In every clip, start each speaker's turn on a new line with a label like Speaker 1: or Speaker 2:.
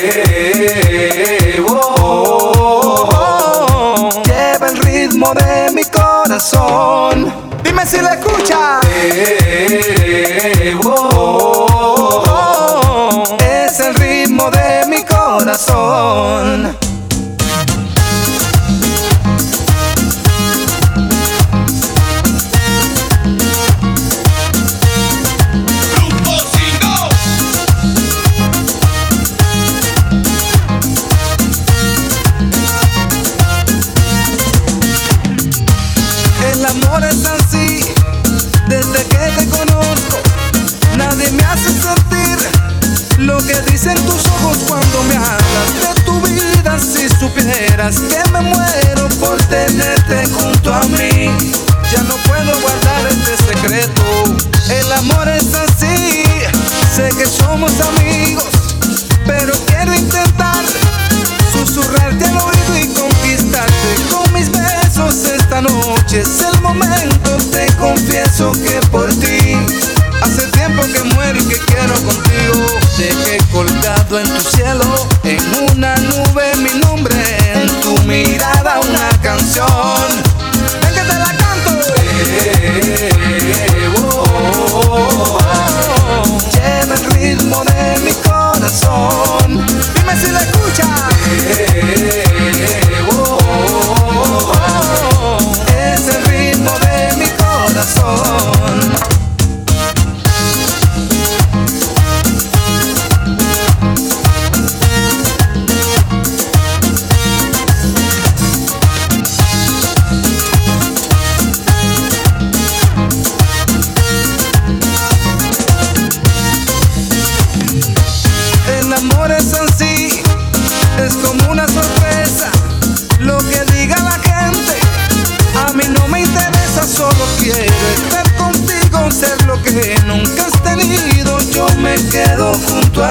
Speaker 1: eh,
Speaker 2: Lleva el ritmo de mi corazón. Dime si la escuchas. Es el ritmo de mi corazón. Si supieras que me muero por tenerte junto a mí, ya no puedo guardar este secreto. El amor es así, sé que somos amigos, pero quiero intentar susurrarte al oído y conquistarte con mis besos esta noche. Es el momento, te confieso que por ti hace tiempo que muero y que quiero contigo. Dejé colgado en tu cielo, en una nube mi nombre, en tu mirada una canción. Ven que te la canto. Lleva el ritmo de mi corazón. Dime si la escuchas. Es junto.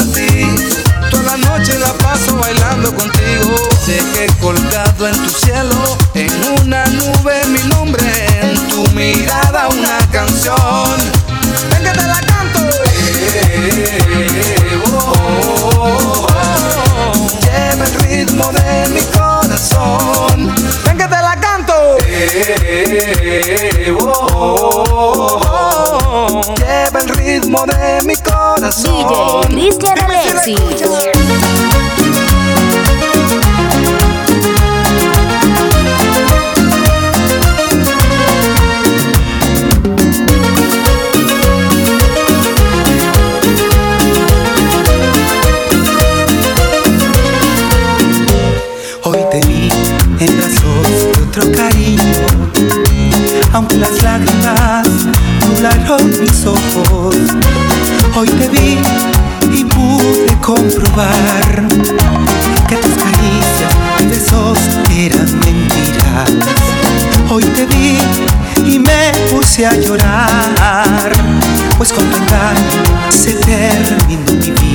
Speaker 2: Toda la noche la paso bailando contigo. Dejé colgado en tu cielo, en una nube mi nombre, en tu mirada una canción. Ven que te la canto. Lleva el ritmo de mi corazón. Ven que te la canto. Lleva el ritmo de mi corazón.
Speaker 3: DJ Cristian Alexis.
Speaker 4: Nublaron mis ojos. Hoy te vi y pude comprobar que tus caricias y besos eran mentiras. Hoy te vi y me puse a llorar, pues con tu engaño se terminó mi vida.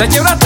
Speaker 4: Te llevará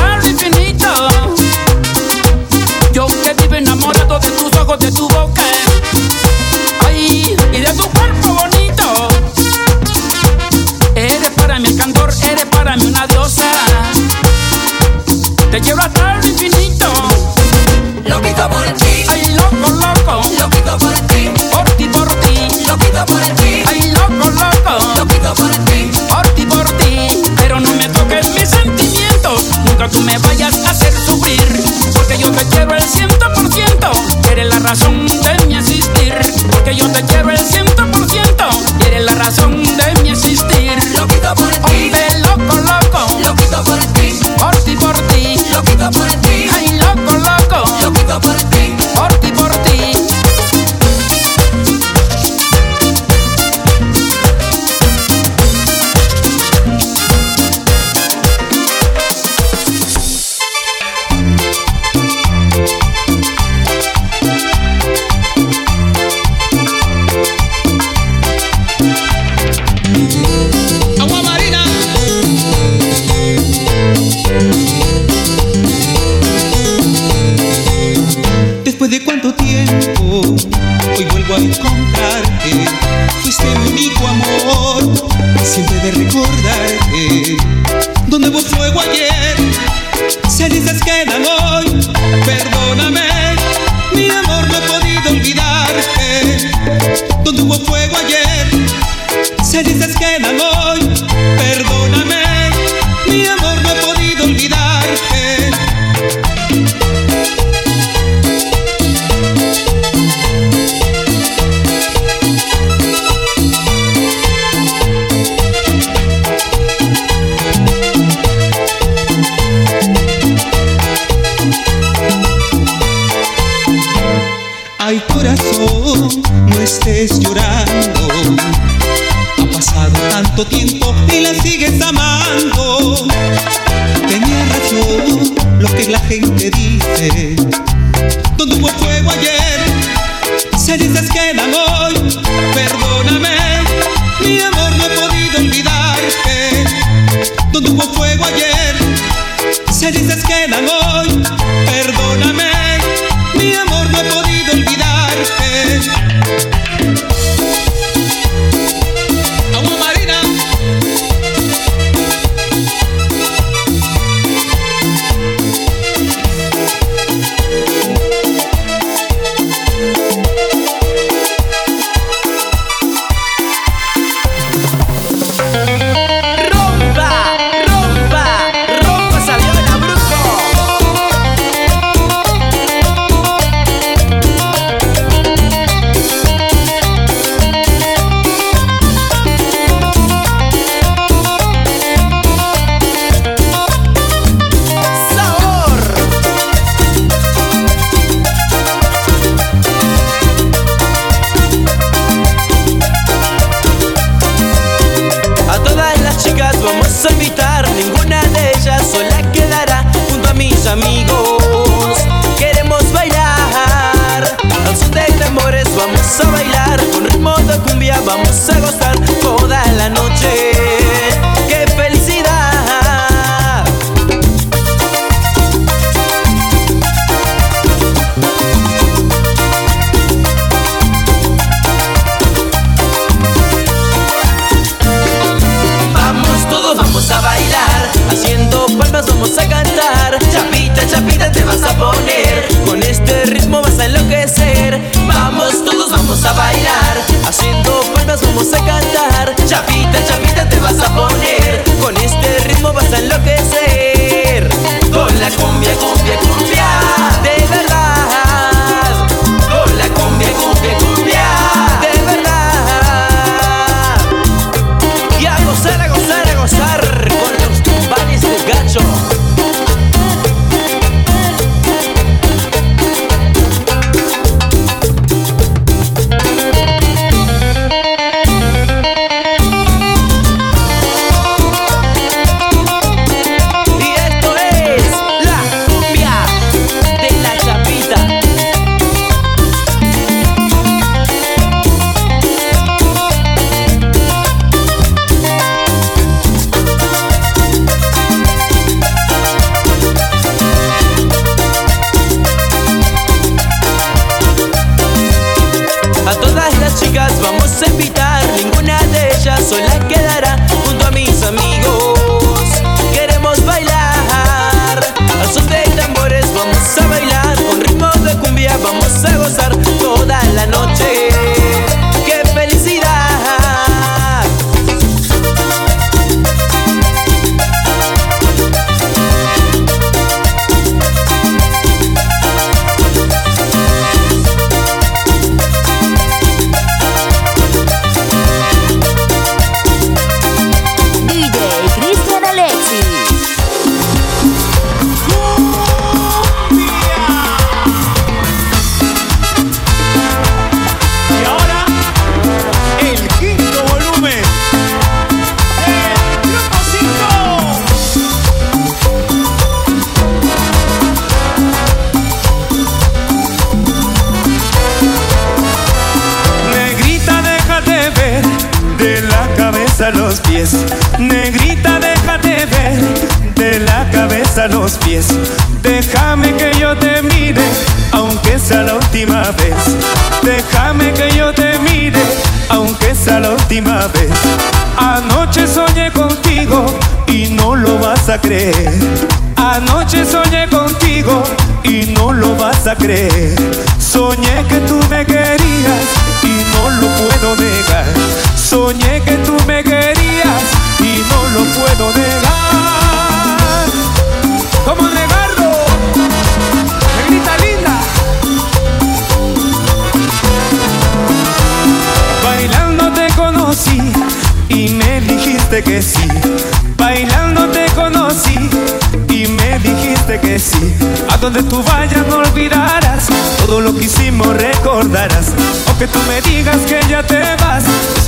Speaker 4: hubo fuego ayer, se
Speaker 5: dices que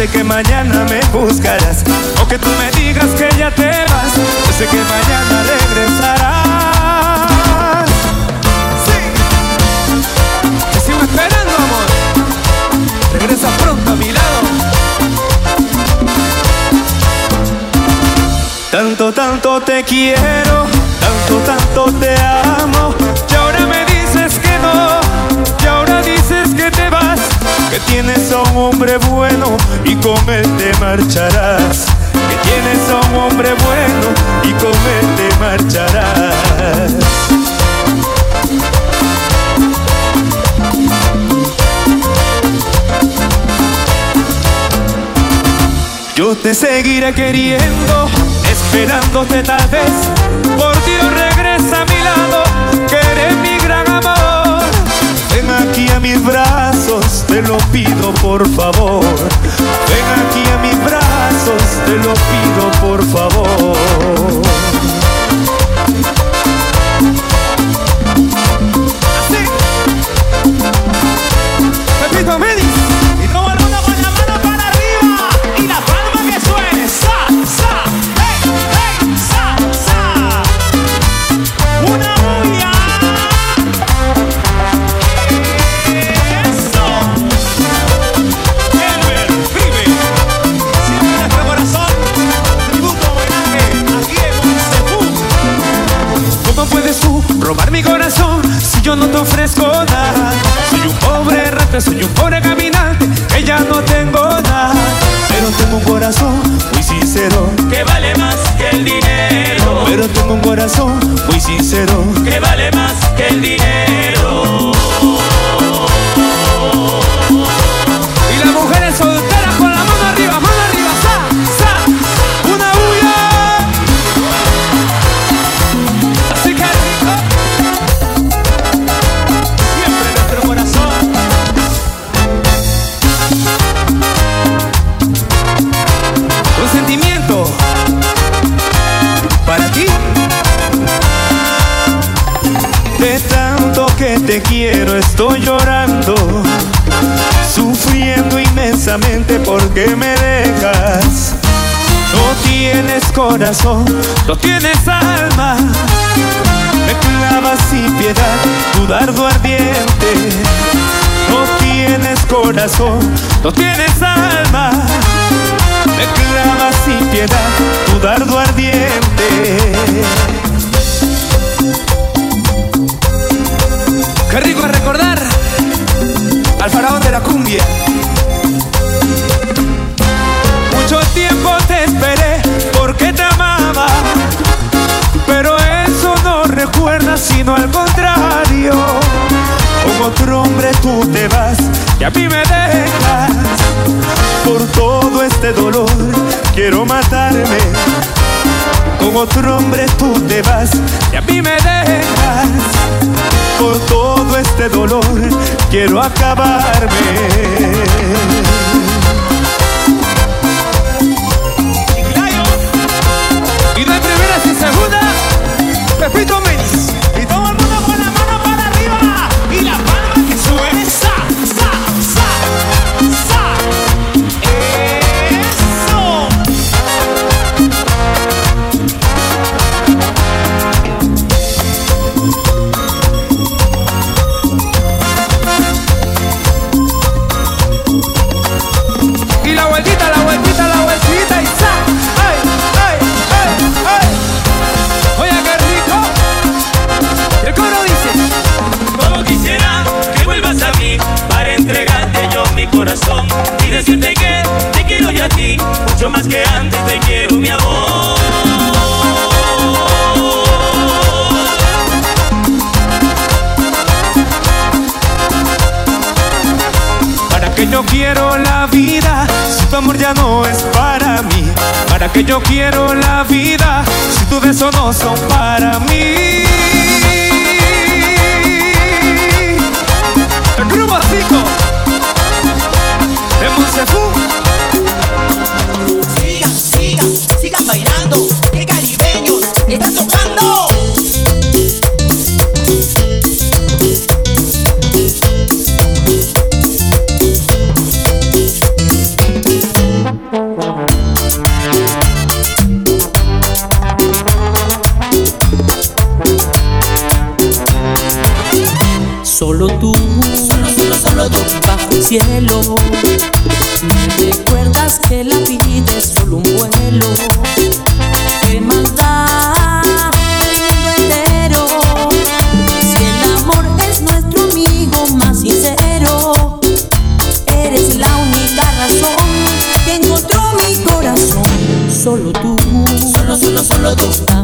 Speaker 5: que
Speaker 6: mañana me buscarás. O que tú me digas que ya te vas, yo sé que mañana regresarás. Sí. Te sigo esperando, amor. Regresa pronto a mi lado. Tanto, tanto te quiero, tanto, tanto te amo. Y ahora me dices que no, y ahora dices que te vas. Que tienes hombre bueno y con él te marcharás. Que tienes a un hombre bueno y con él te marcharás. Yo te seguiré queriendo, esperándote tal vez. Por Dios aquí a mis brazos, te lo pido por favor. Ven aquí a mis brazos, te lo pido por favor. Corazón muy sincero, que vale más que el dinero. Tu dardo ardiente. No tienes corazón, no tienes alma. Me clavas sin piedad tu dardo ardiente. Qué rico recordar al faraón de la cumbia. Sino al contrario. Con otro hombre tú te vas y a mí me dejas. Por todo este dolor quiero matarme. Con otro hombre tú te vas y a mí me dejas. Por todo este dolor quiero acabarme. Pepito Mendes. Que yo
Speaker 7: solo, solo, tú.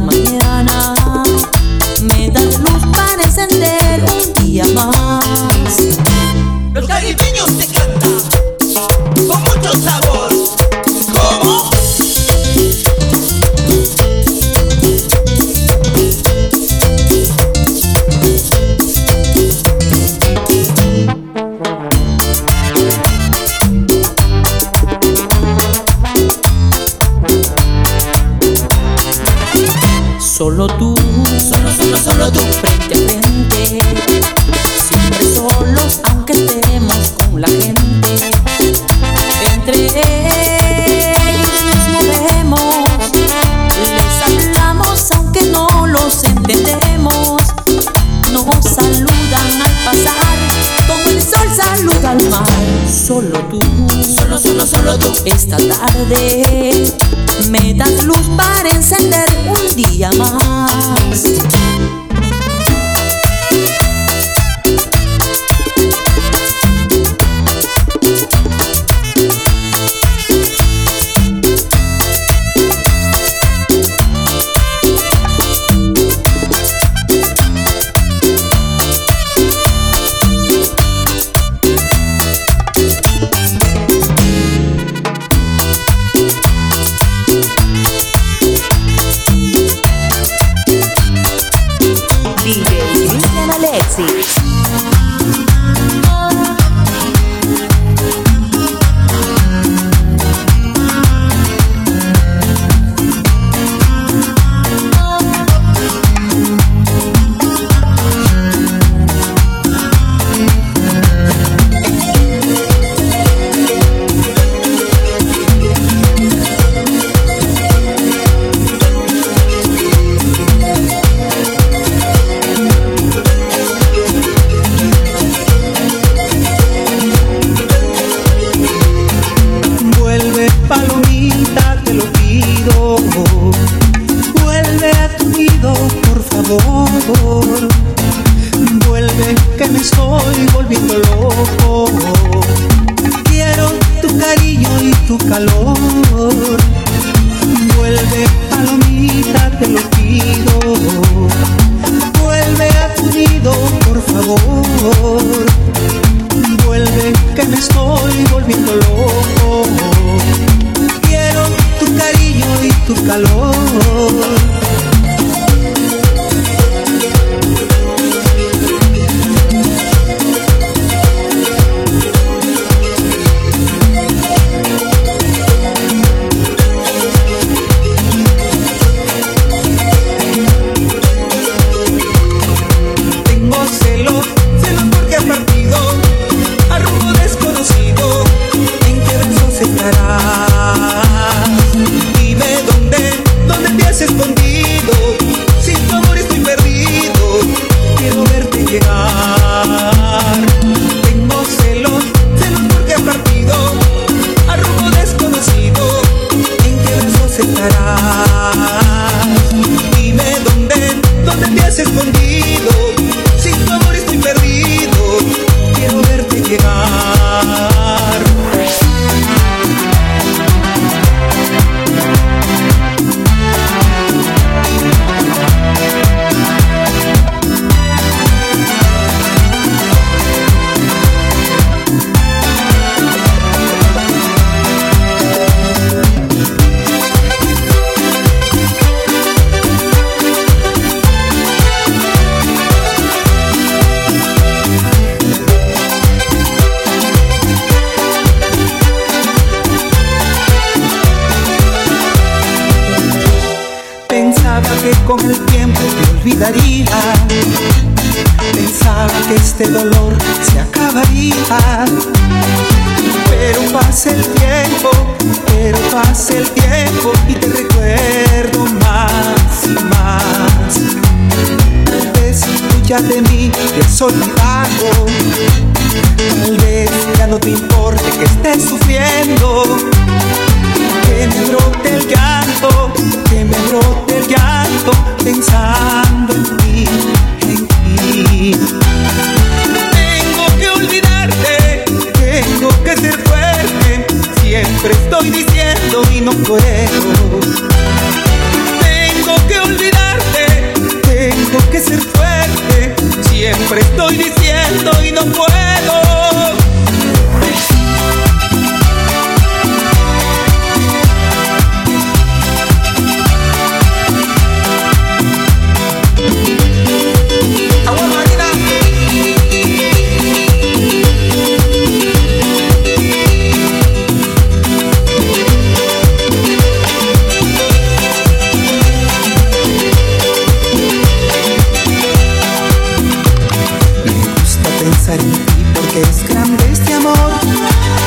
Speaker 7: pensar en ti porque es grande este amor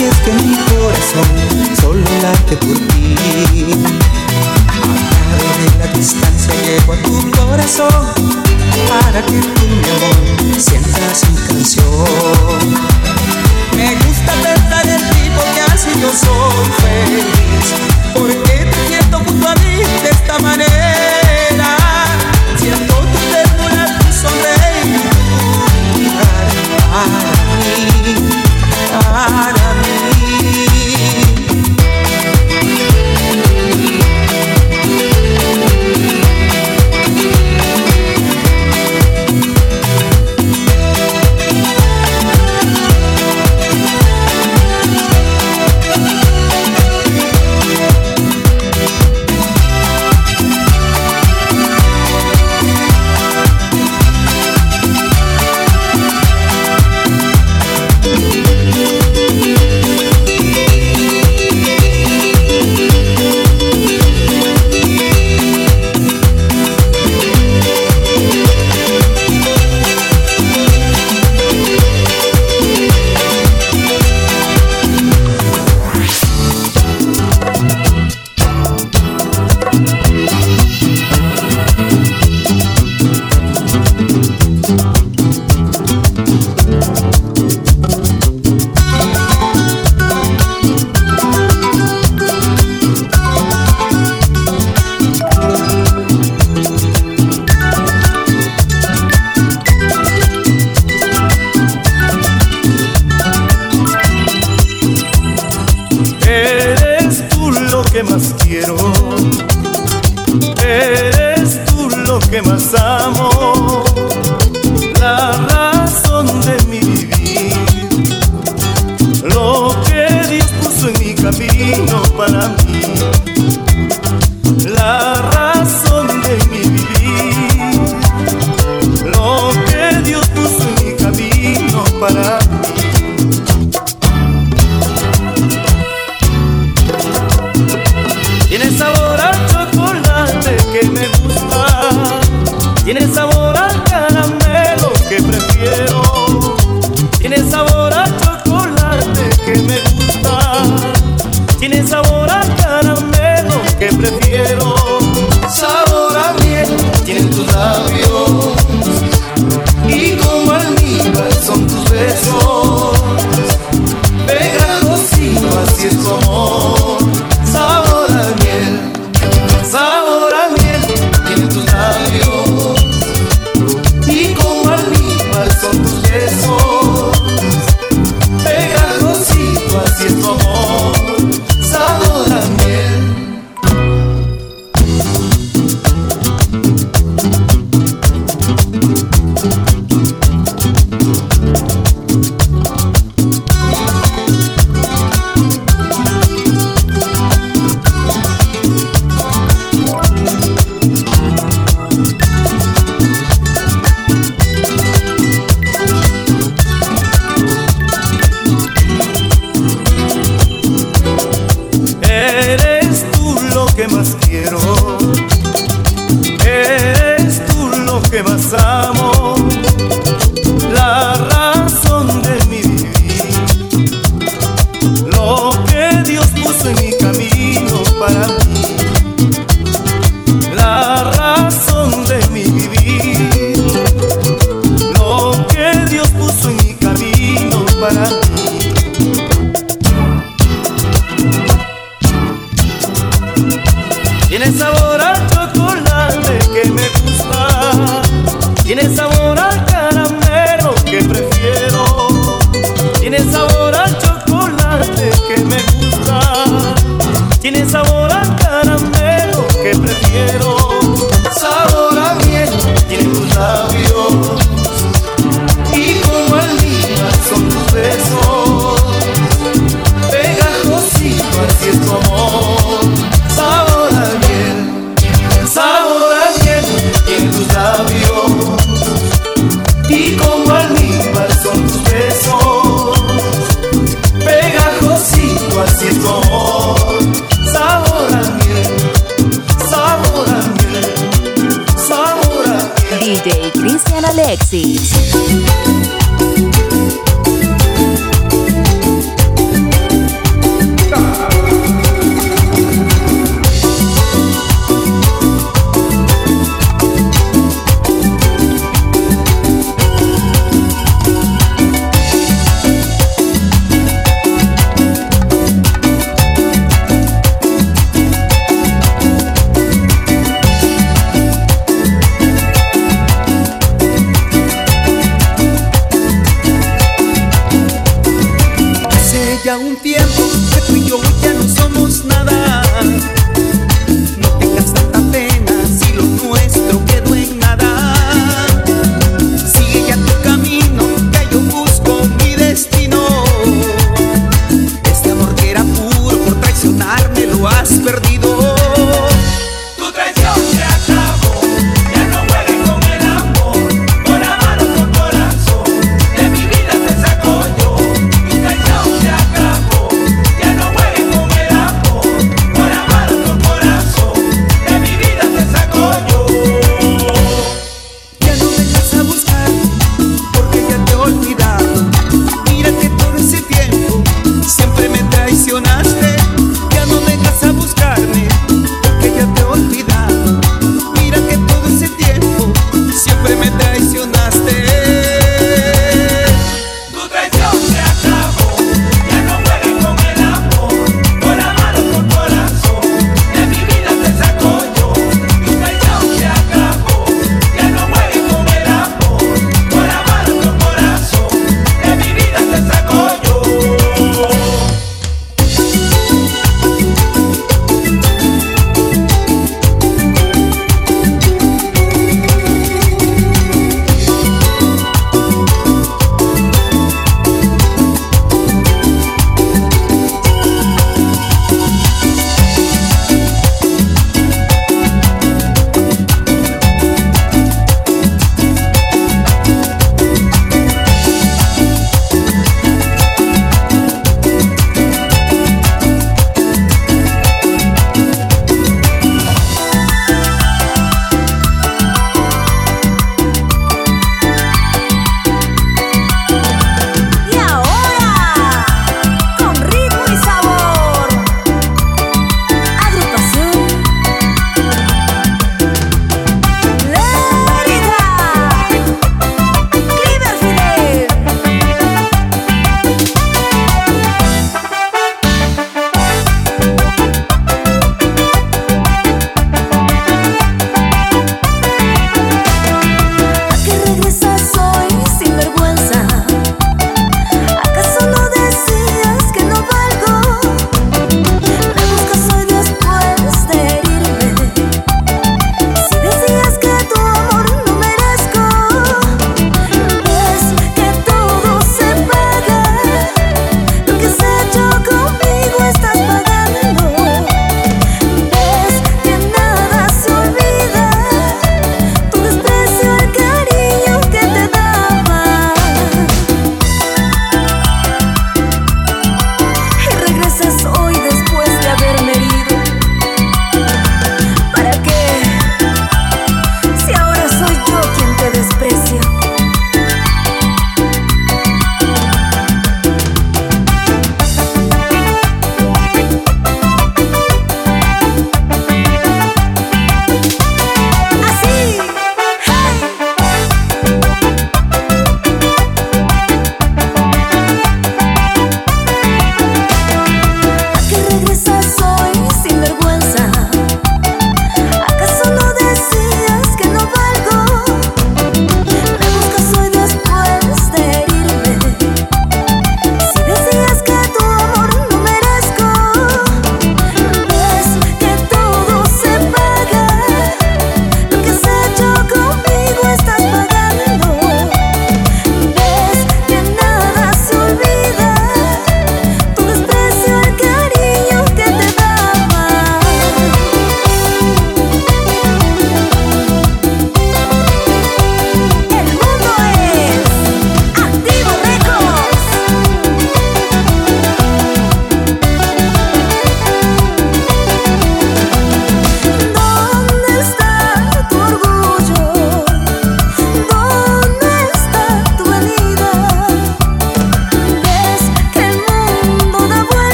Speaker 7: y es que mi corazón solo late por ti. A de la
Speaker 3: distancia llego a tu corazón para que
Speaker 8: tú mi amor sientas mi canción. Me gusta pensar en ti porque así yo soy feliz porque te siento junto a mí de esta manera. que más quiero más quiero. Eres tú lo que vas a ya un tiempo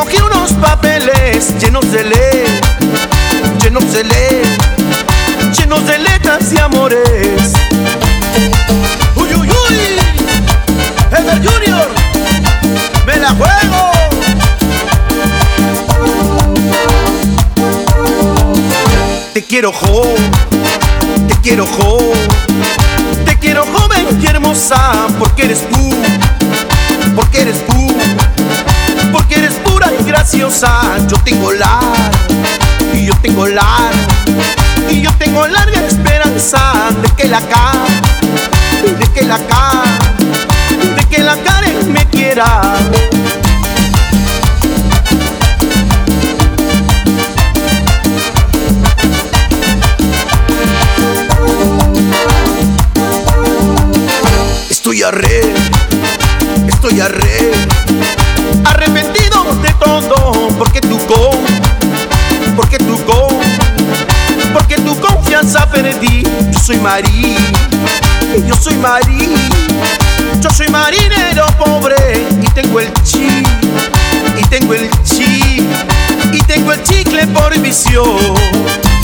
Speaker 8: Cogí unos papeles llenos de ley, llenos de ley, llenos de letras y amores. Uy, uy, uy, Ever Junior, me la juego. Te
Speaker 9: quiero joven, te quiero joven, te quiero joven y hermosa porque eres tú Yo tengo la, y yo tengo la, y yo tengo larga esperanza de que la ca, de que la ca, de que la Karen me quiera. Estoy arre, estoy arre, arrepentido de todo, perdí. Yo soy Marí, yo soy Marí, yo soy marinero pobre. Y tengo el chi, y tengo el chi, y tengo el chicle por visión.